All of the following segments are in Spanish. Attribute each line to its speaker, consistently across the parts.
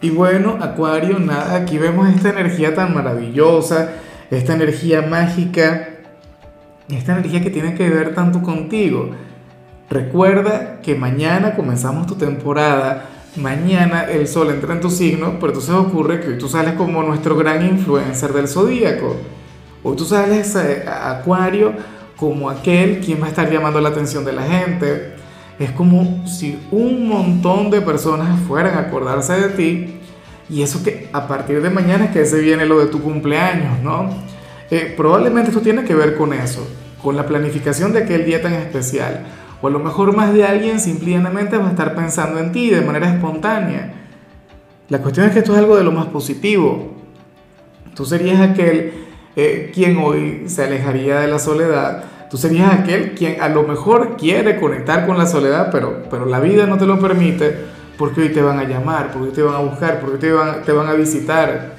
Speaker 1: Y bueno, Acuario, nada, aquí vemos esta energía tan maravillosa, esta energía mágica, esta energía que tiene que ver tanto contigo. Recuerda que mañana comenzamos tu temporada, mañana el sol entra en tu signo, pero entonces ocurre que hoy tú sales como nuestro gran influencer del zodíaco. Hoy tú sales a Acuario como aquel quien va a estar llamando la atención de la gente es como si un montón de personas fueran a acordarse de ti y eso que a partir de mañana es que se viene lo de tu cumpleaños, ¿no? Eh, probablemente esto tiene que ver con eso, con la planificación de aquel día tan especial. O a lo mejor más de alguien simplemente va a estar pensando en ti de manera espontánea. La cuestión es que esto es algo de lo más positivo. Tú serías aquel eh, quien hoy se alejaría de la soledad, Tú serías aquel quien a lo mejor quiere conectar con la soledad, pero, pero la vida no te lo permite porque hoy te van a llamar, porque hoy te van a buscar, porque hoy te van, te van a visitar.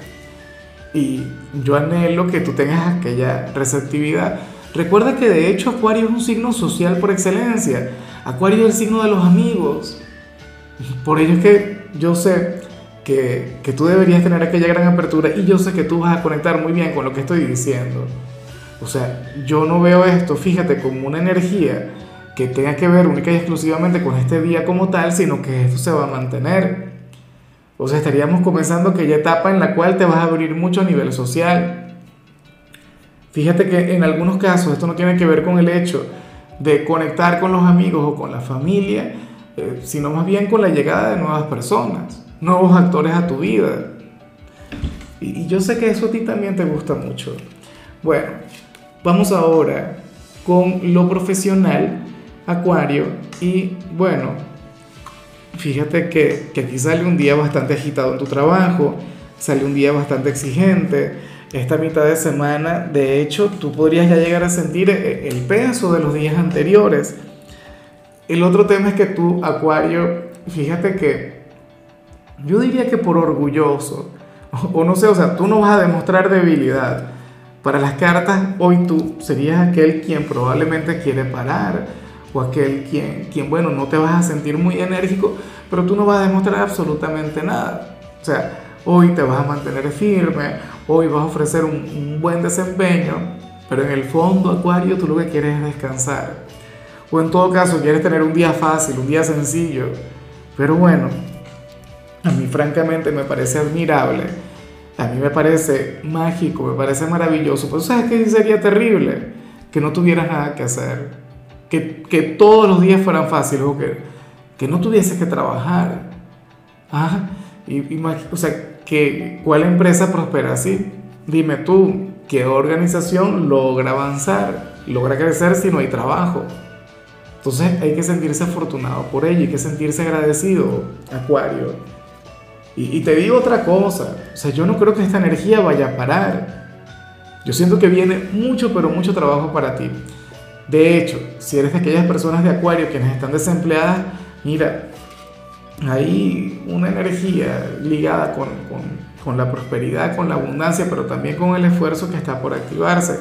Speaker 1: Y yo anhelo que tú tengas aquella receptividad. Recuerda que de hecho Acuario es un signo social por excelencia. Acuario es el signo de los amigos. Por ello es que yo sé que, que tú deberías tener aquella gran apertura y yo sé que tú vas a conectar muy bien con lo que estoy diciendo. O sea, yo no veo esto, fíjate, como una energía que tenga que ver única y exclusivamente con este día como tal, sino que esto se va a mantener. O sea, estaríamos comenzando aquella etapa en la cual te vas a abrir mucho a nivel social. Fíjate que en algunos casos esto no tiene que ver con el hecho de conectar con los amigos o con la familia, eh, sino más bien con la llegada de nuevas personas, nuevos actores a tu vida. Y, y yo sé que eso a ti también te gusta mucho. Bueno, Vamos ahora con lo profesional, Acuario, y bueno, fíjate que, aquí sale un día bastante agitado en tu trabajo, sale un día bastante exigente, esta mitad de semana, de hecho, tú podrías ya llegar a sentir e, el peso de los días anteriores. El otro tema es que tú, Acuario, fíjate que yo diría que por orgulloso, o, no sé, o sea, tú no vas a demostrar debilidad, para las cartas, hoy tú serías aquel quien probablemente quiere parar o aquel quien, quien, bueno, no te vas a sentir muy enérgico, pero tú no vas a demostrar absolutamente nada. O sea, hoy te vas a mantener firme, hoy vas a ofrecer un, un buen desempeño, pero en el fondo, Acuario, tú lo que quieres es descansar. O en todo caso, quieres tener un día fácil, un día sencillo. Pero bueno, a mí francamente me parece admirable a mí me parece mágico, me parece maravilloso. Pero ¿sabes qué sería terrible? Que no tuvieras nada que hacer. Que, que todos los días fueran fáciles o que, que no tuvieses que trabajar. Ah, y, o sea, que, ¿cuál empresa prospera así? Dime tú, ¿qué organización logra avanzar, logra crecer si no hay trabajo? Entonces hay que sentirse afortunado por ello, hay que sentirse agradecido, Acuario. Y, te digo otra cosa, o sea, yo no creo que esta energía vaya a parar. Yo siento que viene mucho, pero mucho trabajo para ti. De hecho, si eres de aquellas personas de Acuario quienes están desempleadas, mira, hay una energía ligada con, con, con, la prosperidad, con la abundancia, pero también con el esfuerzo que está por activarse.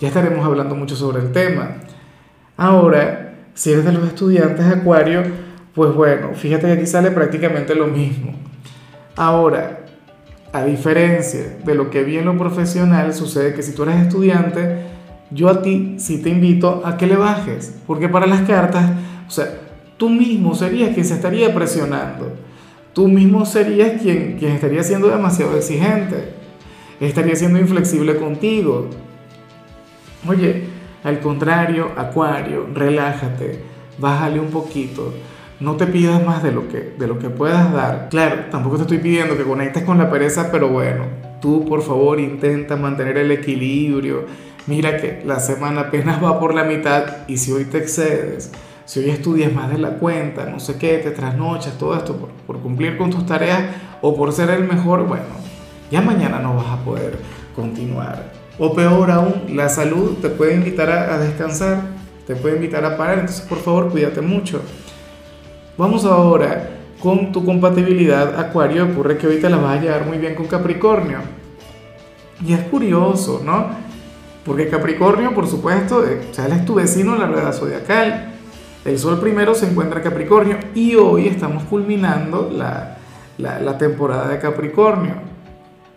Speaker 1: Ya estaremos hablando mucho sobre el tema. Ahora, si eres de los estudiantes de Acuario, pues bueno, fíjate que aquí sale prácticamente lo mismo. Ahora, a diferencia de lo que vi en lo profesional, sucede que si tú eres estudiante, yo a ti sí te invito a que le bajes, porque para las cartas, o sea, tú mismo serías quien se estaría presionando, tú mismo serías quien, quien estaría siendo demasiado exigente, estaría siendo inflexible contigo. Oye, al contrario, Acuario, relájate, bájale un poquito no te pidas más de lo, que, de lo que puedas dar. Claro, tampoco te estoy pidiendo que conectes con la pereza, pero bueno, tú por favor intenta mantener el equilibrio. Mira que la semana apenas va por la mitad y si hoy te excedes, si hoy estudias más de la cuenta, no sé qué, te trasnochas, todo esto por, cumplir con tus tareas o por ser el mejor, bueno, ya mañana no vas a poder. continuar. O peor aún, la salud te puede invitar a, a descansar, te puede invitar a parar, entonces por favor cuídate mucho. Vamos ahora con tu compatibilidad Acuario, ocurre que ahorita la vas a llevar muy bien con Capricornio. Y es curioso, ¿no? Porque Capricornio, por supuesto, eh, o sea, es tu vecino en la rueda zodiacal. El Sol primero se encuentra en Capricornio y hoy estamos culminando la, la, la temporada de Capricornio.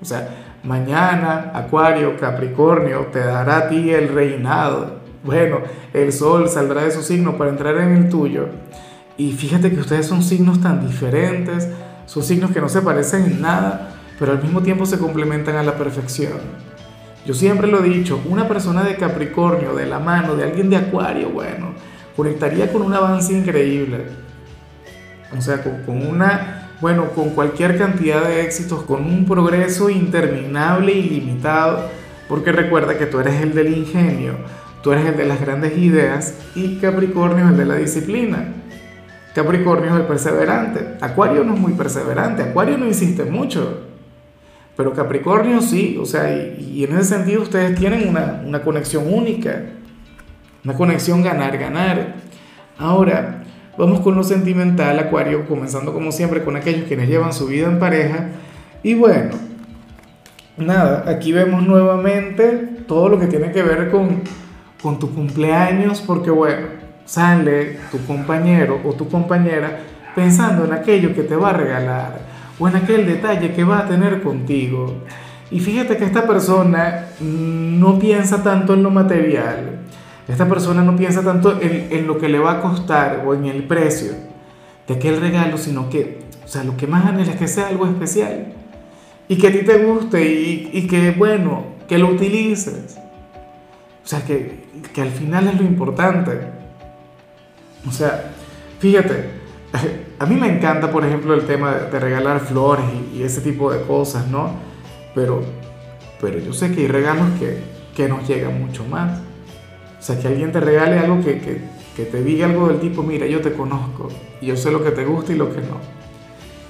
Speaker 1: O sea, mañana Acuario, Capricornio te dará a ti el reinado. Bueno, el Sol saldrá de su signo para entrar en el tuyo. Y fíjate que ustedes son signos tan diferentes, son signos que no se parecen en nada, pero al mismo tiempo se complementan a la perfección. Yo siempre lo he dicho, una persona de Capricornio, de la mano, de alguien de Acuario, bueno, conectaría con un avance increíble. O sea, con, con una, bueno, con cualquier cantidad de éxitos, con un progreso interminable y limitado, porque recuerda que tú eres el del ingenio, tú eres el de las grandes ideas y Capricornio es el de la disciplina. Capricornio es el perseverante. Acuario no es muy perseverante. Acuario no insiste mucho. Pero Capricornio sí. O sea, y, en ese sentido ustedes tienen una, una conexión única. Una conexión ganar-ganar. Ahora, vamos con lo sentimental, Acuario, comenzando como siempre con aquellos quienes llevan su vida en pareja. Y bueno, nada, aquí vemos nuevamente todo lo que tiene que ver con, con tu cumpleaños, porque bueno, sale tu compañero o tu compañera pensando en aquello que te va a regalar o en aquel detalle que va a tener contigo. Y fíjate que esta persona no piensa tanto en lo material, esta persona no piensa tanto en, en lo que le va a costar o en el precio de aquel regalo, sino que, o sea, lo que más anhela es que sea algo especial y que a ti te guste y, y que, bueno, que lo utilices. O sea, que, que al final es lo importante. O sea, fíjate, a mí me encanta, por ejemplo, el tema de, regalar flores y, ese tipo de cosas, ¿no? Pero, pero yo sé que hay regalos que, que nos llegan mucho más. O sea, que alguien te regale algo que, que, que, te diga algo del tipo, mira, yo te conozco y yo sé lo que te gusta y lo que no.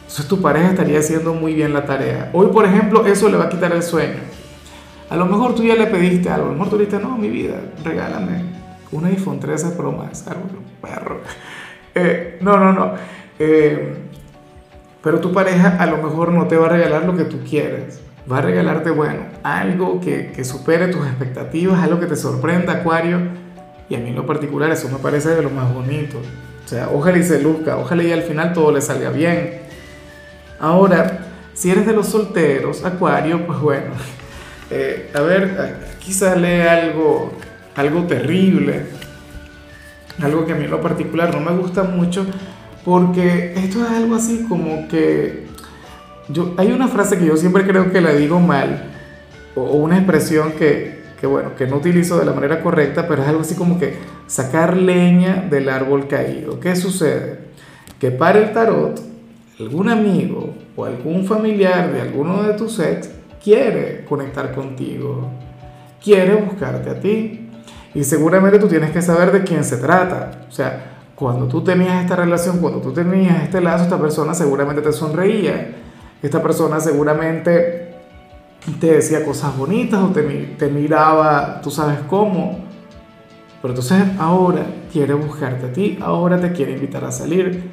Speaker 1: Entonces tu pareja estaría haciendo muy bien la tarea. Hoy, por ejemplo, eso le va a quitar el sueño. A lo mejor tú ya le pediste algo, a lo mejor tú dijiste, no, mi vida, regálame un iPhone 13 Pro Max, algo perro. Eh, no, no, no. Eh, pero tu pareja a lo mejor no te va a regalar lo que tú quieres. Va a regalarte, bueno, algo que, que supere tus expectativas, algo que te sorprenda, Acuario. Y a mí en lo particular eso me parece de lo más bonito. O sea, ojalá y se luzca, ojalá y al final todo le salga bien. Ahora, si eres de los solteros, Acuario, pues bueno, eh, a ver, aquí sale algo, algo terrible algo que a mí en lo particular no me gusta mucho, porque esto es algo así como que yo, hay una frase que yo siempre creo que la digo mal, o, una expresión que, que, bueno, que no utilizo de la manera correcta, pero es algo así como que sacar leña del árbol caído. ¿Qué sucede? Que para el tarot, algún amigo o algún familiar de alguno de tus ex quiere conectar contigo, quiere buscarte a ti. Y seguramente tú tienes que saber de quién se trata. O sea, cuando tú tenías esta relación, cuando tú tenías este lazo, esta persona seguramente te sonreía. Esta persona seguramente te decía cosas bonitas o te, te miraba, tú sabes cómo. Pero entonces ahora quiere buscarte a ti, ahora te quiere invitar a salir.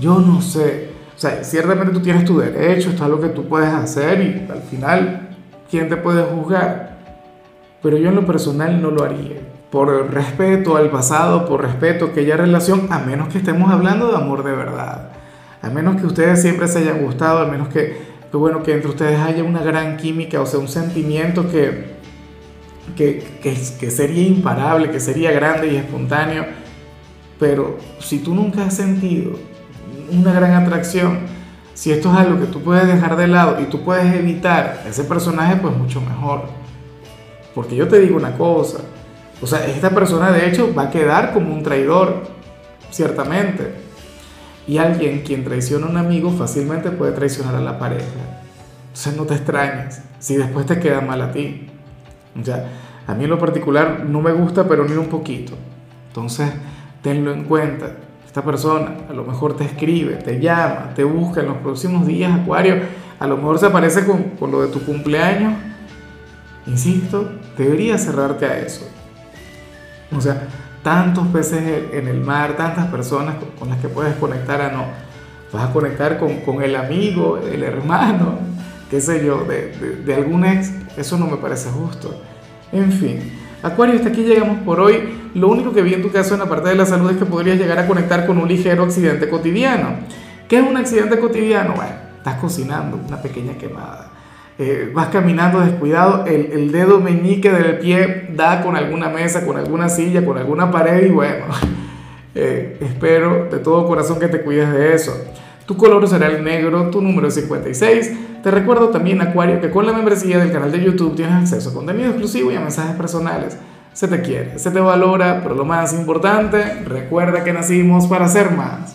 Speaker 1: Yo no sé. O sea, ciertamente tú tienes tu derecho, esto es lo que tú puedes hacer y al final, ¿quién te puede juzgar? Pero yo en lo personal no lo haría. Por respeto al pasado, por respeto a aquella relación, a menos que estemos hablando de amor de verdad. A menos que ustedes siempre se hayan gustado, a menos que, bueno, que entre ustedes haya una gran química, o sea, un sentimiento que, que, que, que sería imparable, que sería grande y espontáneo. Pero si tú nunca has sentido una gran atracción, si esto es algo que tú puedes dejar de lado y tú puedes evitar ese personaje, pues mucho mejor. Porque yo te digo una cosa, o sea, esta persona de hecho va a quedar como un traidor, ciertamente. Y alguien quien traiciona a un amigo fácilmente puede traicionar a la pareja. Entonces no te extrañes si después te queda mal a ti. Sea, a mí en lo particular no me gusta, pero ni un poquito. Entonces, tenlo en cuenta. Esta persona a lo mejor te escribe, te llama, te busca en los próximos días, Acuario. A lo mejor se aparece con, con lo de tu cumpleaños insisto, deberías cerrarte a eso. O sea, tantos peces en el mar, tantas personas con las que puedes conectar a no. Vas a conectar con, con el amigo, el hermano, qué sé yo, de, de, de algún ex. Eso no me parece justo. En fin, Acuario, hasta aquí llegamos por hoy. Lo único que vi en tu caso en la parte de la salud es que podrías llegar a conectar con un ligero accidente cotidiano. ¿Qué es un accidente cotidiano? Bueno, estás cocinando, una pequeña quemada. Eh, vas caminando descuidado, el, el, dedo meñique del pie da con alguna mesa, con alguna silla, con alguna pared y bueno, eh, espero de todo corazón que te cuides de eso. Tu color será el negro, tu número es 56. Te recuerdo también, Acuario, que con la membresía del canal de YouTube tienes acceso a contenido exclusivo y a mensajes personales. Se te quiere, se te valora, pero lo más importante, recuerda que nacimos para ser más.